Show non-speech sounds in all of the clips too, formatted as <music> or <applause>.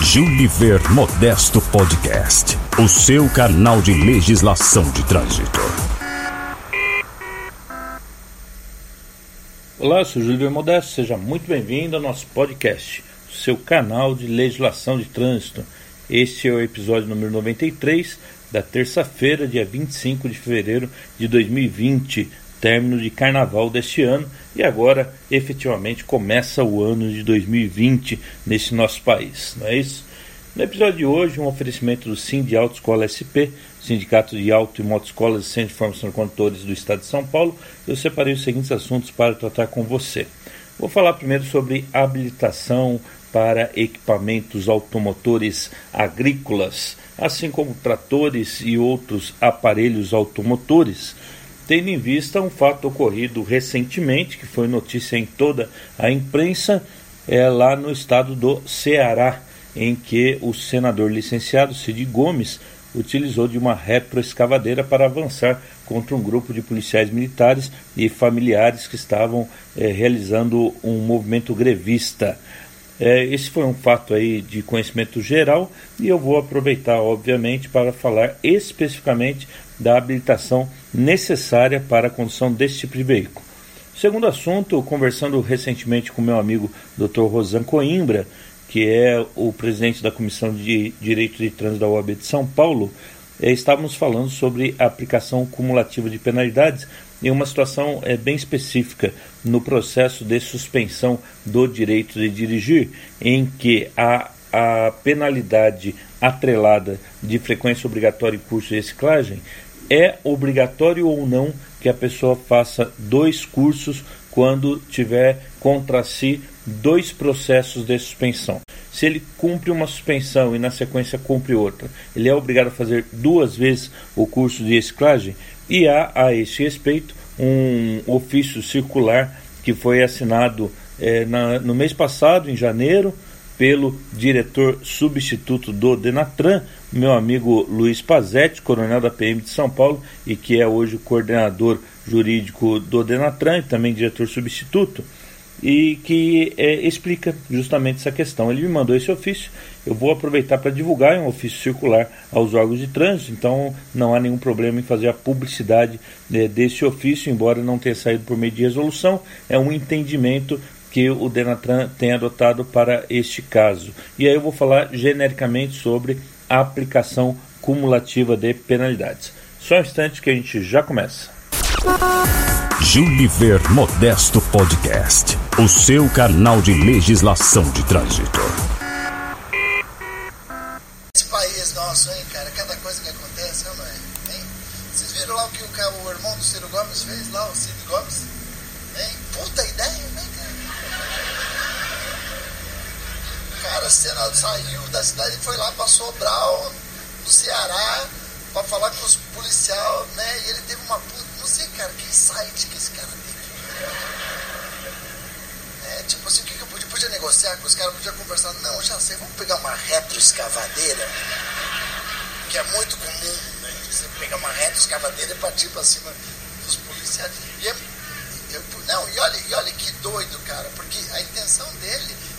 Juniver Modesto Podcast, o seu canal de legislação de trânsito. Olá, eu sou Júlio Modesto, seja muito bem-vindo ao nosso podcast, o seu canal de legislação de trânsito. Este é o episódio número 93 da terça-feira, dia 25 de fevereiro de 2020, término de carnaval deste ano e agora efetivamente começa o ano de 2020 nesse nosso país, não é isso? No episódio de hoje, um oferecimento do Sim de Autoescola SP, Sindicato de Auto e Motoscolas e Centro de Formação de Condutores do Estado de São Paulo, eu separei os seguintes assuntos para tratar com você. Vou falar primeiro sobre habilitação para equipamentos automotores agrícolas, assim como tratores e outros aparelhos automotores tendo em vista um fato ocorrido recentemente, que foi notícia em toda a imprensa, é, lá no estado do Ceará, em que o senador licenciado Cid Gomes utilizou de uma retroescavadeira para avançar contra um grupo de policiais militares e familiares que estavam é, realizando um movimento grevista. É, esse foi um fato aí de conhecimento geral e eu vou aproveitar, obviamente, para falar especificamente da habilitação necessária para a condução desse tipo de veículo. Segundo assunto, conversando recentemente com meu amigo Dr. Rosan Coimbra, que é o presidente da Comissão de Direito de Trânsito da OAB de São Paulo, é, estávamos falando sobre a aplicação cumulativa de penalidades em uma situação é, bem específica no processo de suspensão do direito de dirigir, em que a, a penalidade atrelada de frequência obrigatória e curso de reciclagem é obrigatório ou não que a pessoa faça dois cursos quando tiver contra si dois processos de suspensão. Se ele cumpre uma suspensão e na sequência cumpre outra, ele é obrigado a fazer duas vezes o curso de reciclagem e há a esse respeito um ofício circular que foi assinado é, na, no mês passado, em janeiro, pelo diretor substituto do Denatran, meu amigo Luiz Pazetti, coronel da PM de São Paulo e que é hoje o coordenador jurídico do Denatran e também diretor substituto, e que é, explica justamente essa questão. Ele me mandou esse ofício, eu vou aproveitar para divulgar é um ofício circular aos órgãos de trânsito, então não há nenhum problema em fazer a publicidade né, desse ofício, embora não tenha saído por meio de resolução, é um entendimento que o Denatran tem adotado para este caso. E aí eu vou falar genericamente sobre a aplicação cumulativa de penalidades. Só um instante que a gente já começa. Juniver Modesto Podcast, o seu canal de legislação de trânsito.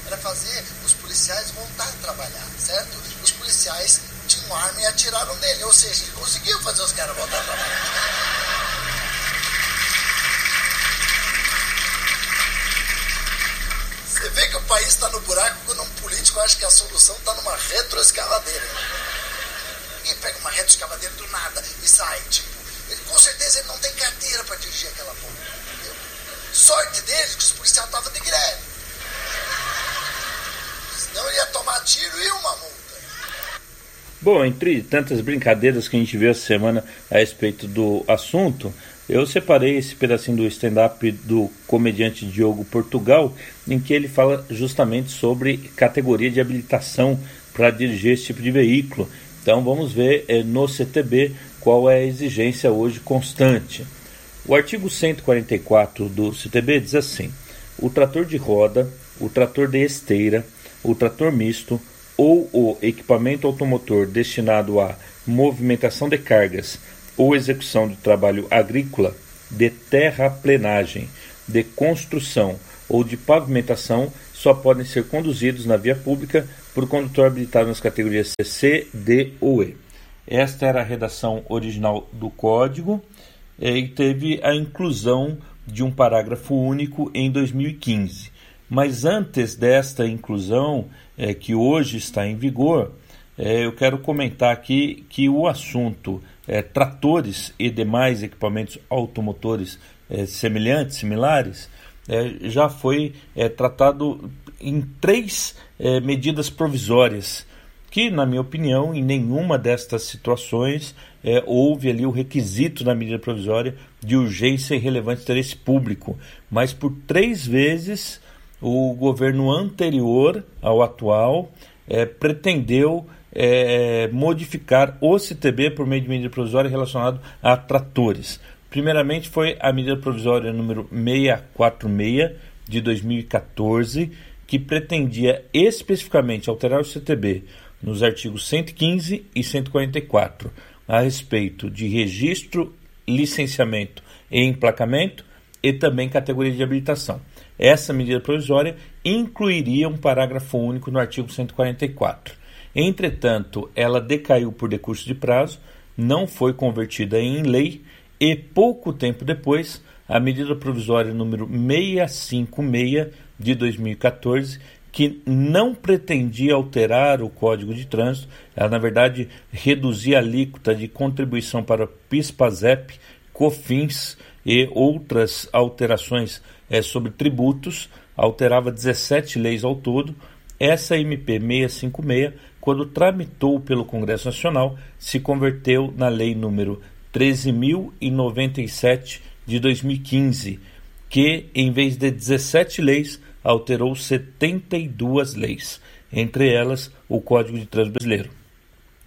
Era fazer os policiais voltar a trabalhar, certo? Os policiais tinham arma e atiraram nele, ou seja, ele conseguiu fazer os caras voltar a trabalhar. Você vê que o país está no buraco quando um político acha que a solução está numa retroescavadeira. Ninguém pega uma retroescavadeira do nada e sai, tipo. Ele, com certeza ele não tem carteira para dirigir aquela porra. Sorte dele que os policiais estavam de greve. Senão ia tomar tiro e uma multa. Bom, entre tantas brincadeiras que a gente viu essa semana a respeito do assunto, eu separei esse pedacinho do stand-up do comediante Diogo Portugal, em que ele fala justamente sobre categoria de habilitação para dirigir esse tipo de veículo. Então vamos ver eh, no CTB qual é a exigência hoje constante. O artigo 144 do CTB diz assim: o trator de roda, o trator de esteira, o trator misto ou o equipamento automotor destinado à movimentação de cargas ou execução de trabalho agrícola, de terraplenagem, de construção ou de pavimentação só podem ser conduzidos na via pública por condutor habilitado nas categorias C, D ou E. Esta era a redação original do código e teve a inclusão de um parágrafo único em 2015. Mas antes desta inclusão, é, que hoje está em vigor, é, eu quero comentar aqui que o assunto é, tratores e demais equipamentos automotores semelhantes, similares, já foi tratado em três medidas provisórias, que, na minha opinião, em nenhuma destas situações é, houve ali o requisito da medida provisória de urgência e relevante interesse público, mas por três vezes o governo anterior ao atual é, pretendeu é, modificar o CTB por meio de medida provisória relacionado a tratores. Primeiramente foi a medida provisória número 646 de 2014, que pretendia especificamente alterar o CTB nos artigos 115 e 144 a respeito de registro, licenciamento e emplacamento e também categoria de habilitação. Essa medida provisória incluiria um parágrafo único no artigo 144. Entretanto, ela decaiu por decurso de prazo, não foi convertida em lei e pouco tempo depois, a medida provisória número 656 de 2014, que não pretendia alterar o Código de Trânsito, ela na verdade reduzia a alíquota de contribuição para PIS/PASEP, COFINS e outras alterações é, sobre tributos, alterava 17 leis ao todo. Essa MP 656, quando tramitou pelo Congresso Nacional, se converteu na lei número 13.097 de 2015, que, em vez de 17 leis, alterou 72 leis, entre elas o Código de Trânsito Brasileiro.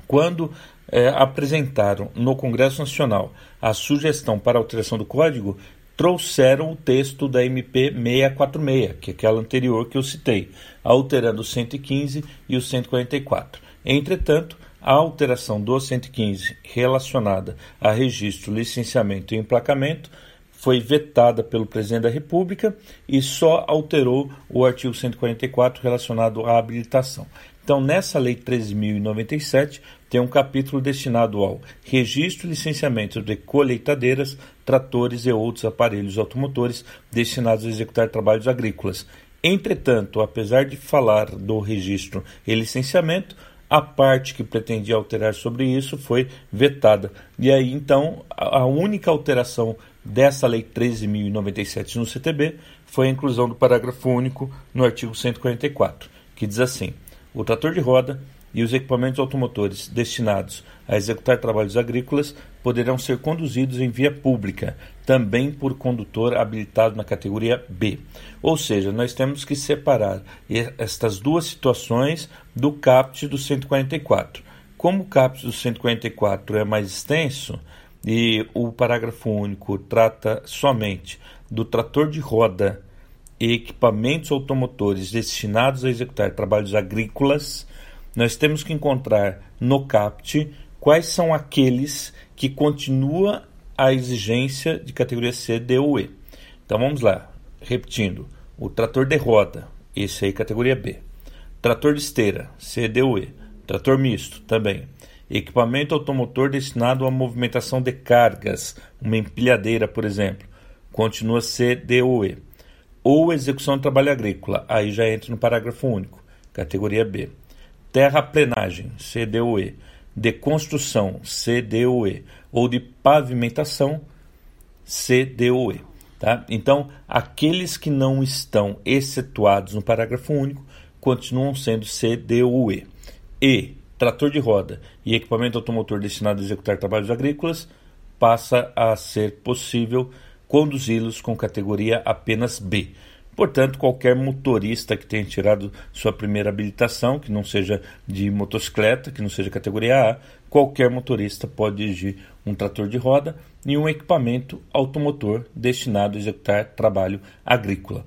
Quando é, apresentaram no Congresso Nacional a sugestão para alteração do Código, trouxeram o texto da MP 646, que é aquela anterior que eu citei, alterando o 115 e o 144. Entretanto, a alteração do 115 relacionada a registro, licenciamento e emplacamento foi vetada pelo presidente da República e só alterou o artigo 144 relacionado à habilitação. Então, nessa Lei 13.097, tem um capítulo destinado ao registro e licenciamento de colheitadeiras, tratores e outros aparelhos automotores destinados a executar trabalhos agrícolas. Entretanto, apesar de falar do registro e licenciamento, a parte que pretendia alterar sobre isso foi vetada. E aí, então, a única alteração dessa Lei 13.097 no CTB foi a inclusão do parágrafo único no artigo 144, que diz assim: o trator de roda e os equipamentos automotores destinados a executar trabalhos agrícolas poderão ser conduzidos em via pública, também por condutor habilitado na categoria B. Ou seja, nós temos que separar estas duas situações do CAPT do 144. Como o CAPT do 144 é mais extenso e o parágrafo único trata somente do trator de roda e equipamentos automotores destinados a executar trabalhos agrícolas, nós temos que encontrar no CAPT quais são aqueles que continua a exigência de categoria C, D ou E. Então vamos lá, repetindo: o trator de roda, esse aí categoria B. Trator de esteira, C, D ou E. Trator misto, também. Equipamento automotor destinado à movimentação de cargas, uma empilhadeira, por exemplo, continua C, D ou E. Ou execução de trabalho agrícola, aí já entra no parágrafo único, categoria B terraplenagem, CDOE, de construção, CDOE, ou de pavimentação, CDOE. Tá? Então, aqueles que não estão excetuados no parágrafo único continuam sendo CDOE. E trator de roda e equipamento automotor destinado a executar trabalhos agrícolas, passa a ser possível conduzi-los com categoria apenas B. Portanto, qualquer motorista que tenha tirado sua primeira habilitação, que não seja de motocicleta, que não seja categoria A, qualquer motorista pode dirigir um trator de roda e um equipamento automotor destinado a executar trabalho agrícola.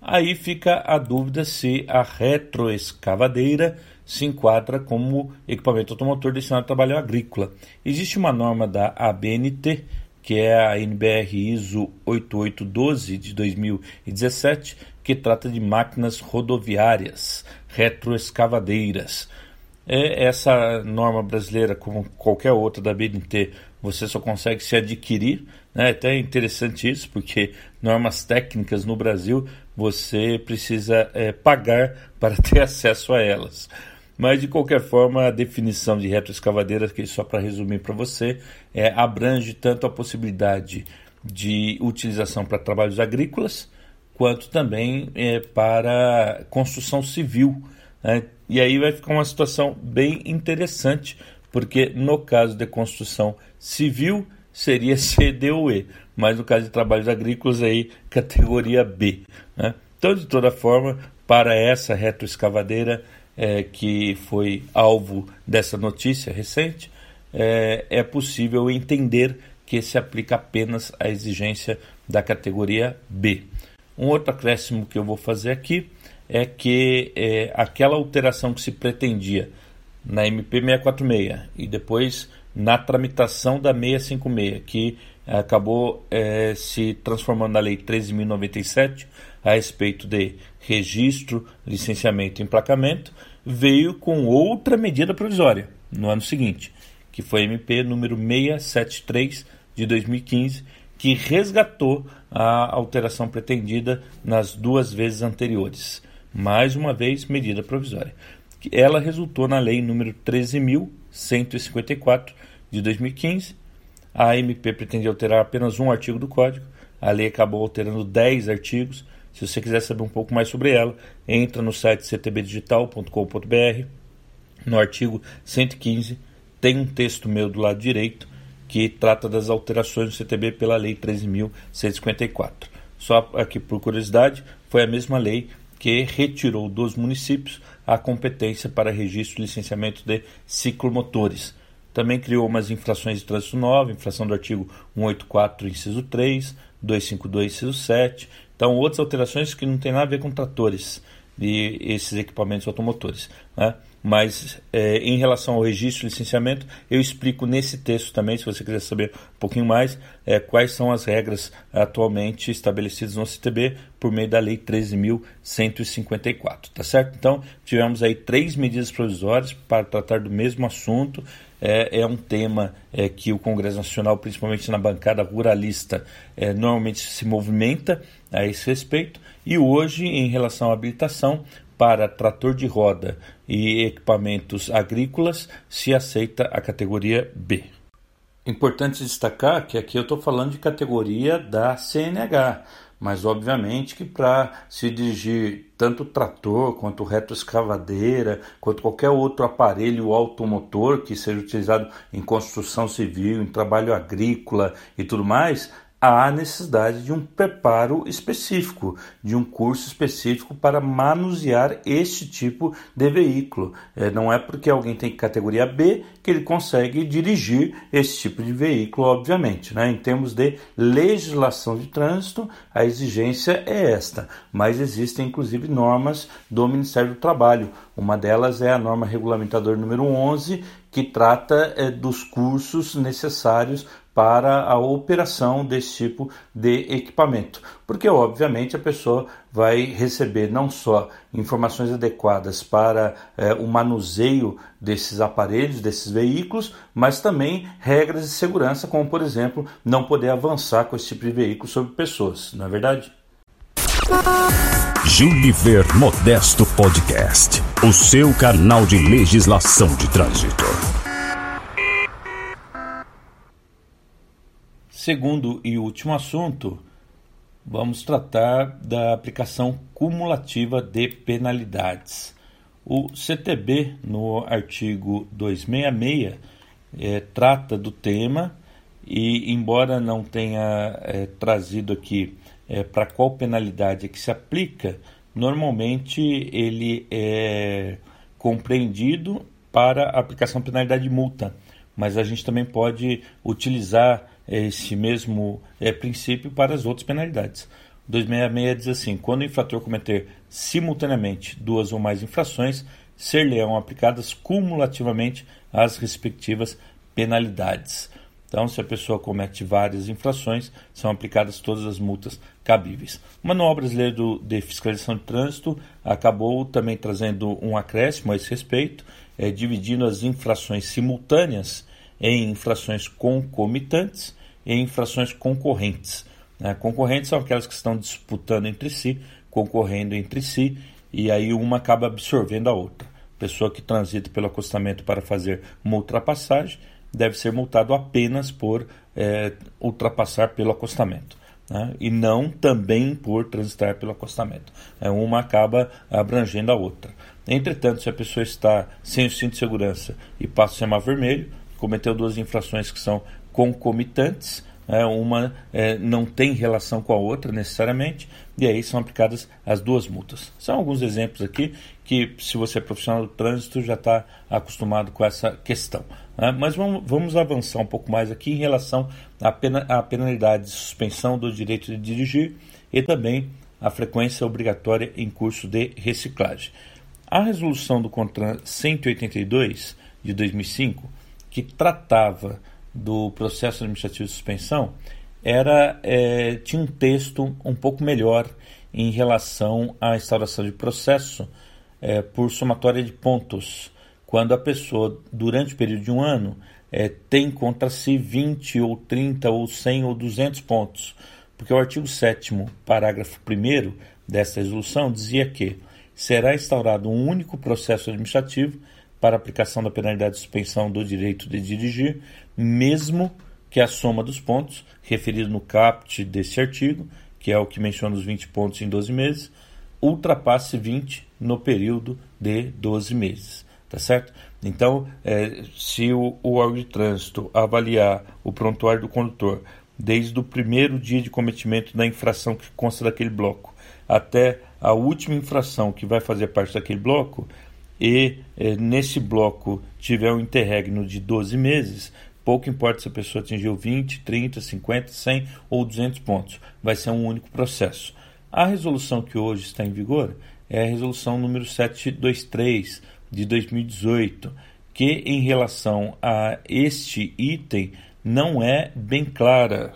Aí fica a dúvida se a retroescavadeira se enquadra como equipamento automotor destinado a trabalho agrícola. Existe uma norma da ABNT, que é a NBR ISO 8812 de 2017, que trata de máquinas rodoviárias, retroescavadeiras. É essa norma brasileira, como qualquer outra da BNT, você só consegue se adquirir. Né? Até é interessante isso, porque normas técnicas no Brasil você precisa é, pagar para <laughs> ter acesso a elas. Mas de qualquer forma, a definição de retroescavadeira, que só para resumir para você, é, abrange tanto a possibilidade de utilização para trabalhos agrícolas, quanto também é, para construção civil. Né? E aí vai ficar uma situação bem interessante, porque no caso de construção civil seria <laughs> CDOE, mas no caso de trabalhos agrícolas aí categoria B. Né? Então, de toda forma, para essa retroescavadeira é, que foi alvo dessa notícia recente, é, é possível entender que se aplica apenas à exigência da categoria B. Um outro acréscimo que eu vou fazer aqui é que é, aquela alteração que se pretendia na MP 646 e depois na tramitação da 656, que acabou é, se transformando na Lei 13.097 a respeito de registro, licenciamento e emplacamento, veio com outra medida provisória no ano seguinte, que foi a MP número 673 de 2015, que resgatou a alteração pretendida nas duas vezes anteriores. Mais uma vez, medida provisória. Ela resultou na lei número 13.154 de 2015. A MP pretendia alterar apenas um artigo do Código. A lei acabou alterando 10 artigos. Se você quiser saber um pouco mais sobre ela, entra no site ctbdigital.com.br. No artigo 115 tem um texto meu do lado direito que trata das alterações do CTB pela Lei 13.154. Só aqui por curiosidade, foi a mesma lei que retirou dos municípios a competência para registro e licenciamento de ciclomotores. Também criou umas infrações de trânsito nova, infração do artigo 184, inciso 3, 252, inciso 7. Então, outras alterações que não tem nada a ver com tratores e esses equipamentos automotores. Né? Mas é, em relação ao registro e licenciamento, eu explico nesse texto também, se você quiser saber um pouquinho mais, é, quais são as regras atualmente estabelecidas no CTB por meio da Lei 13.154, tá certo? Então, tivemos aí três medidas provisórias para tratar do mesmo assunto. É, é um tema é, que o Congresso Nacional, principalmente na bancada ruralista, é, normalmente se movimenta a esse respeito. E hoje, em relação à habilitação, para trator de roda e equipamentos agrícolas se aceita a categoria B. Importante destacar que aqui eu estou falando de categoria da CNH, mas obviamente que para se dirigir tanto trator quanto retroescavadeira, quanto qualquer outro aparelho automotor que seja utilizado em construção civil, em trabalho agrícola e tudo mais, há necessidade de um preparo específico, de um curso específico para manusear este tipo de veículo. É, não é porque alguém tem categoria B que ele consegue dirigir esse tipo de veículo, obviamente. Né? Em termos de legislação de trânsito, a exigência é esta, mas existem inclusive normas do Ministério do Trabalho. Uma delas é a norma regulamentadora número 11, que trata é, dos cursos necessários para a operação desse tipo de equipamento, porque obviamente a pessoa vai receber não só informações adequadas para é, o manuseio desses aparelhos, desses veículos, mas também regras de segurança, como por exemplo não poder avançar com esse tipo de veículo sobre pessoas, não é verdade? Juliver Modesto Podcast, o seu canal de legislação de trânsito. Segundo e último assunto, vamos tratar da aplicação cumulativa de penalidades. O CTB, no artigo 266, é, trata do tema e, embora não tenha é, trazido aqui é, para qual penalidade é que se aplica, normalmente ele é compreendido para aplicação de penalidade de multa, mas a gente também pode utilizar esse mesmo é, princípio para as outras penalidades. 266 diz assim: quando o infrator cometer simultaneamente duas ou mais infrações, ser-lhe-ão aplicadas cumulativamente as respectivas penalidades. Então, se a pessoa comete várias infrações, são aplicadas todas as multas cabíveis. O Manual Brasileiro de Fiscalização de Trânsito acabou também trazendo um acréscimo a esse respeito, é, dividindo as infrações simultâneas em infrações concomitantes e infrações concorrentes. Né? Concorrentes são aquelas que estão disputando entre si, concorrendo entre si, e aí uma acaba absorvendo a outra. Pessoa que transita pelo acostamento para fazer uma ultrapassagem deve ser multado apenas por é, ultrapassar pelo acostamento. Né? E não também por transitar pelo acostamento. É, uma acaba abrangendo a outra. Entretanto, se a pessoa está sem o cinto de segurança e passa o semáforo vermelho, cometeu duas infrações que são concomitantes, é, uma é, não tem relação com a outra necessariamente, e aí são aplicadas as duas multas. São alguns exemplos aqui que, se você é profissional do trânsito, já está acostumado com essa questão. Né? Mas vamos, vamos, avançar um pouco mais aqui em relação à, pena, à penalidade de suspensão do direito de dirigir e também a frequência obrigatória em curso de reciclagem. A resolução do CONTRAN 182 de 2005, que tratava do processo administrativo de suspensão era é, tinha um texto um pouco melhor em relação à instauração de processo é, por somatória de pontos, quando a pessoa, durante o período de um ano, é, tem contra si 20 ou 30 ou 100 ou 200 pontos, porque o artigo 7 parágrafo 1 desta resolução dizia que será instaurado um único processo administrativo para aplicação da penalidade de suspensão do direito de dirigir, mesmo que a soma dos pontos, referido no caput desse artigo, que é o que menciona os 20 pontos em 12 meses, ultrapasse 20 no período de 12 meses. Tá certo? Então, é, se o, o órgão de trânsito avaliar o prontuário do condutor desde o primeiro dia de cometimento da infração que consta daquele bloco até a última infração que vai fazer parte daquele bloco, e eh, nesse bloco tiver um interregno de 12 meses, pouco importa se a pessoa atingiu 20, 30, 50, 100 ou 200 pontos, vai ser um único processo. A resolução que hoje está em vigor é a resolução número 723 de 2018, que em relação a este item não é bem clara,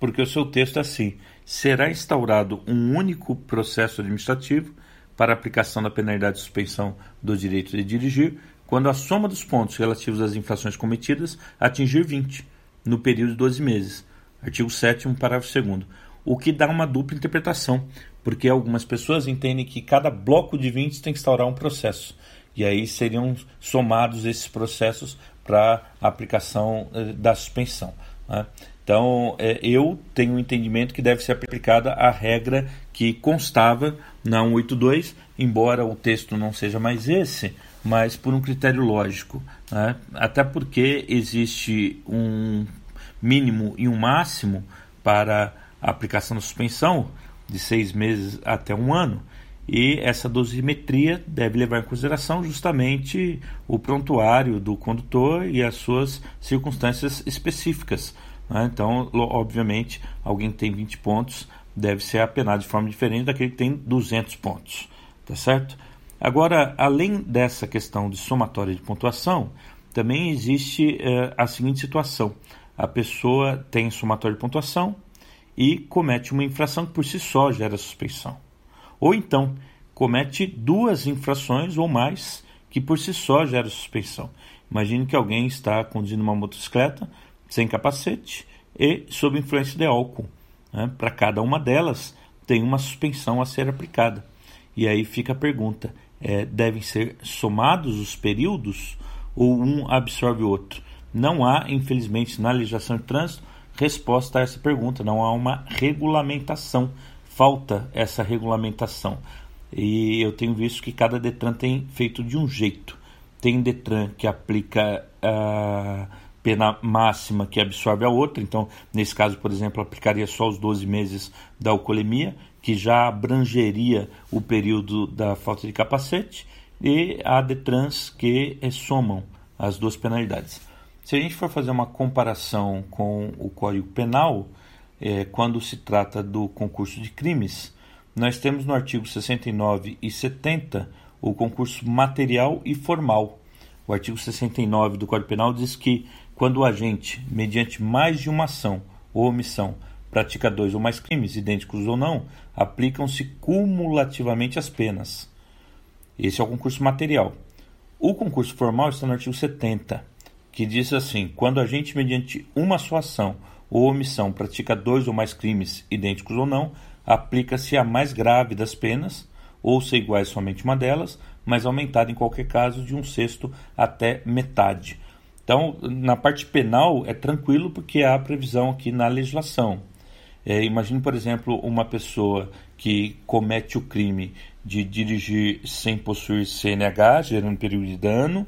porque o seu texto é assim: será instaurado um único processo administrativo para aplicação da penalidade de suspensão do direito de dirigir, quando a soma dos pontos relativos às infrações cometidas atingir 20, no período de 12 meses. Artigo 7 parágrafo 2 o que dá uma dupla interpretação, porque algumas pessoas entendem que cada bloco de 20 tem que instaurar um processo, e aí seriam somados esses processos para a aplicação eh, da suspensão. Né? Então, é, eu tenho o um entendimento que deve ser aplicada a regra que constava na 182, embora o texto não seja mais esse, mas por um critério lógico. Né? Até porque existe um mínimo e um máximo para a aplicação da suspensão, de seis meses até um ano, e essa dosimetria deve levar em consideração justamente o prontuário do condutor e as suas circunstâncias específicas né? Então, obviamente, alguém que tem 20 pontos deve ser apenado de forma diferente daquele que tem 200 pontos. Tá certo? Agora, além dessa questão de somatória de pontuação, também existe eh, a seguinte situação: a pessoa tem somatória de pontuação e comete uma infração que por si só gera suspeição. Ou então, comete duas infrações ou mais que por si só gera suspeição. Imagine que alguém está conduzindo uma motocicleta, sem capacete e sob influência de álcool. Né? Para cada uma delas tem uma suspensão a ser aplicada. E aí fica a pergunta: é, devem ser somados os períodos ou um absorve o outro? Não há, infelizmente, na legislação de trânsito resposta a essa pergunta. Não há uma regulamentação. Falta essa regulamentação. e eu tenho visto que cada Detran tem feito de um jeito. Tem Detran que aplica a pena máxima que absorve a outra, então, nesse caso, por exemplo, aplicaria só os 12 meses da alcoolemia, que já abrangeria o período da falta de capacete, e a Detrans que somam as duas penalidades. Se a gente for fazer uma comparação com o Código Penal, é, quando se trata do concurso de crimes, nós temos no artigo 69 e 70 o concurso material e formal. O artigo 69 do Código Penal diz que quando o agente, mediante mais de uma ação ou omissão, pratica dois ou mais crimes, idênticos ou não, aplicam-se cumulativamente as penas. Esse é o concurso material. O concurso formal está no artigo 70, que diz assim: quando a agente, mediante uma só ação ou omissão, pratica dois ou mais crimes, idênticos ou não, aplica-se a mais grave das penas, ou ser iguais somente uma delas, mas aumentada em qualquer caso de um sexto até metade. Então, na parte penal é tranquilo porque há previsão aqui na legislação. É, imagine, por exemplo, uma pessoa que comete o crime de dirigir sem possuir CNH, gerando período de dano,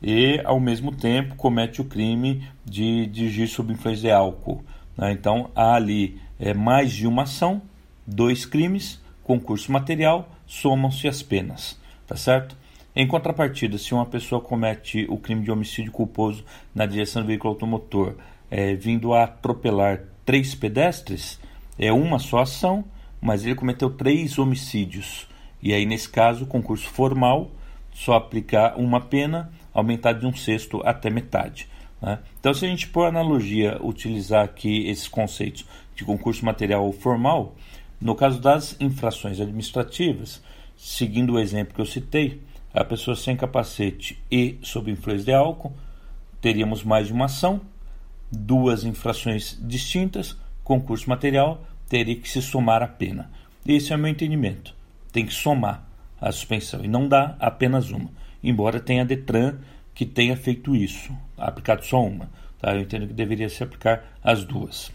e ao mesmo tempo comete o crime de dirigir sob influência de álcool. Né? Então há ali é, mais de uma ação dois crimes, concurso material, somam-se as penas, tá certo? Em contrapartida, se uma pessoa comete o crime de homicídio culposo na direção do veículo automotor, é, vindo a atropelar três pedestres, é uma só ação, mas ele cometeu três homicídios. E aí, nesse caso, concurso formal só aplicar uma pena, aumentar de um sexto até metade. Né? Então, se a gente, por analogia, utilizar aqui esses conceitos de concurso material formal, no caso das infrações administrativas, seguindo o exemplo que eu citei, a pessoa sem capacete e sob influência de álcool, teríamos mais de uma ação, duas infrações distintas, concurso material, teria que se somar a pena. Esse é o meu entendimento. Tem que somar a suspensão e não dá apenas uma. Embora tenha Detran que tenha feito isso, aplicado só uma. Tá? Eu entendo que deveria se aplicar as duas.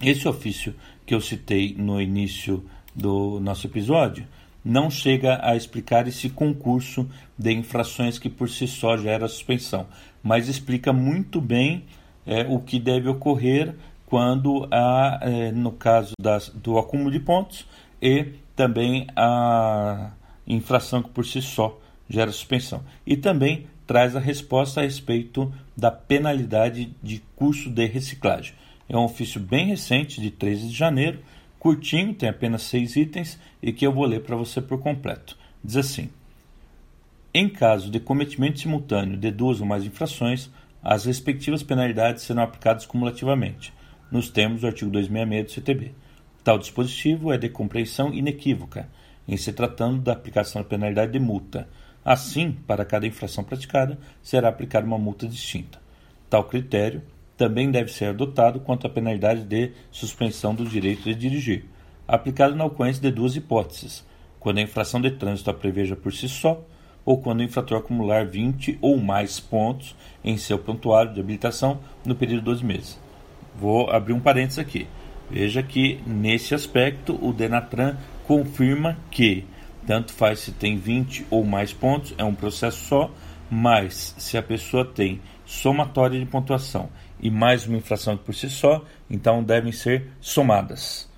Esse ofício que eu citei no início do nosso episódio não chega a explicar esse concurso de infrações que por si só gera suspensão, mas explica muito bem é, o que deve ocorrer quando há, é, no caso das, do acúmulo de pontos e também a infração que por si só gera suspensão. E também traz a resposta a respeito da penalidade de curso de reciclagem. É um ofício bem recente, de 13 de janeiro, curtinho, tem apenas seis itens e que eu vou ler para você por completo. Diz assim: Em caso de cometimento simultâneo de duas ou mais infrações, as respectivas penalidades serão aplicadas cumulativamente, nos termos do artigo 266 do CTB. Tal dispositivo é de compreensão inequívoca, em se tratando da aplicação da penalidade de multa. Assim, para cada infração praticada, será aplicada uma multa distinta. Tal critério também deve ser adotado quanto à penalidade de suspensão do direito de dirigir, aplicado na ocorrência de duas hipóteses: quando a infração de trânsito a preveja por si só, ou quando o infrator acumular 20 ou mais pontos em seu prontuário de habilitação no período de 12 meses. Vou abrir um parênteses aqui. Veja que, nesse aspecto, o Denatran confirma que tanto faz se tem 20 ou mais pontos, é um processo só, mas se a pessoa tem somatória de pontuação e mais uma infração por si só, então devem ser somadas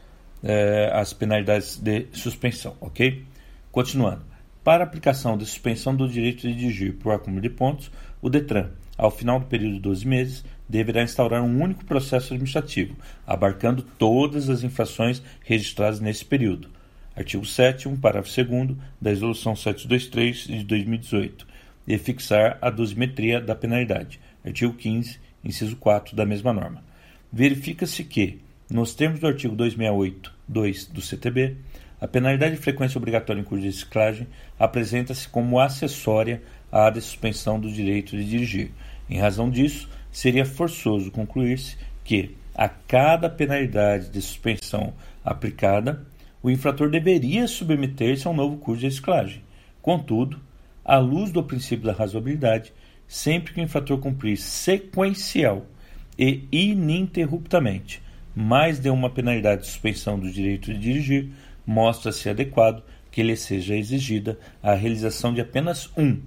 é, as penalidades de suspensão, ok? Continuando. Para aplicação de suspensão do direito de dirigir por acúmulo de pontos, o DETRAN, ao final do período de 12 meses, deverá instaurar um único processo administrativo, abarcando todas as infrações registradas nesse período. Artigo 7 parágrafo 2 da Resolução 723 de 2018, e fixar a dosimetria da penalidade. Artigo 15 inciso 4 da mesma norma. Verifica-se que, nos termos do artigo 268.2 do CTB, a penalidade de frequência obrigatória em curso de reciclagem apresenta-se como acessória à de suspensão do direito de dirigir. Em razão disso, seria forçoso concluir-se que, a cada penalidade de suspensão aplicada, o infrator deveria submeter-se a um novo curso de reciclagem. Contudo, à luz do princípio da razoabilidade, sempre que o infrator cumprir sequencial e ininterruptamente mais de uma penalidade de suspensão do direito de dirigir, mostra-se adequado que lhe seja exigida a realização de apenas um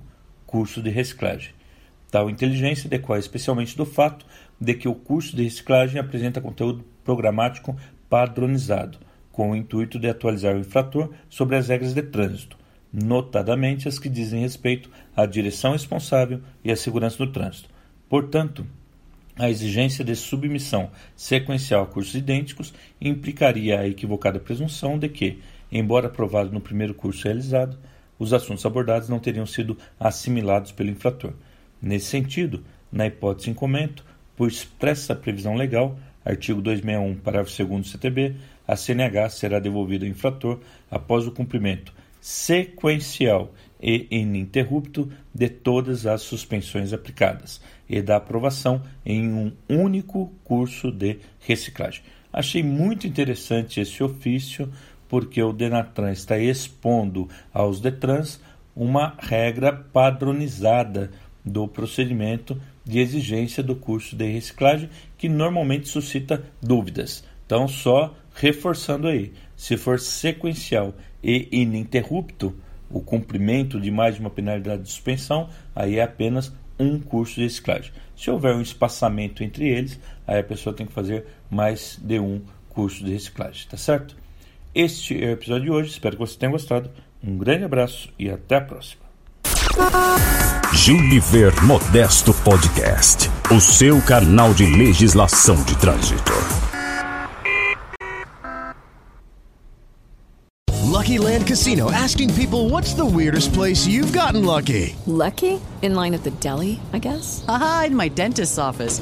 curso de reciclagem. Tal inteligência decorre especialmente do fato de que o curso de reciclagem apresenta conteúdo programático padronizado, com o intuito de atualizar o infrator sobre as regras de trânsito, notadamente as que dizem respeito à direção responsável e à segurança do trânsito. Portanto, a exigência de submissão sequencial a cursos idênticos implicaria a equivocada presunção de que, embora aprovado no primeiro curso realizado, os assuntos abordados não teriam sido assimilados pelo infrator. Nesse sentido, na hipótese em comento, por expressa previsão legal, artigo 261, parágrafo 2 do CTB, a CNH será devolvida ao infrator após o cumprimento sequencial e ininterrupto de todas as suspensões aplicadas e da aprovação em um único curso de reciclagem. Achei muito interessante esse ofício porque o Denatran está expondo aos Detrans uma regra padronizada do procedimento de exigência do curso de reciclagem que normalmente suscita dúvidas. Então, só reforçando aí, se for sequencial e ininterrupto, o cumprimento de mais de uma penalidade de suspensão, aí é apenas um curso de reciclagem. Se houver um espaçamento entre eles, aí a pessoa tem que fazer mais de um curso de reciclagem, tá certo? Este é o episódio de hoje, espero que você tenha gostado. Um grande abraço e até a próxima. Gilliver Modesto Podcast, o seu canal de legislação de trânsito. Lucky Land Casino asking people what's the weirdest place you've gotten lucky? Lucky? In line at the deli, I guess? Aha, in my dentist's office.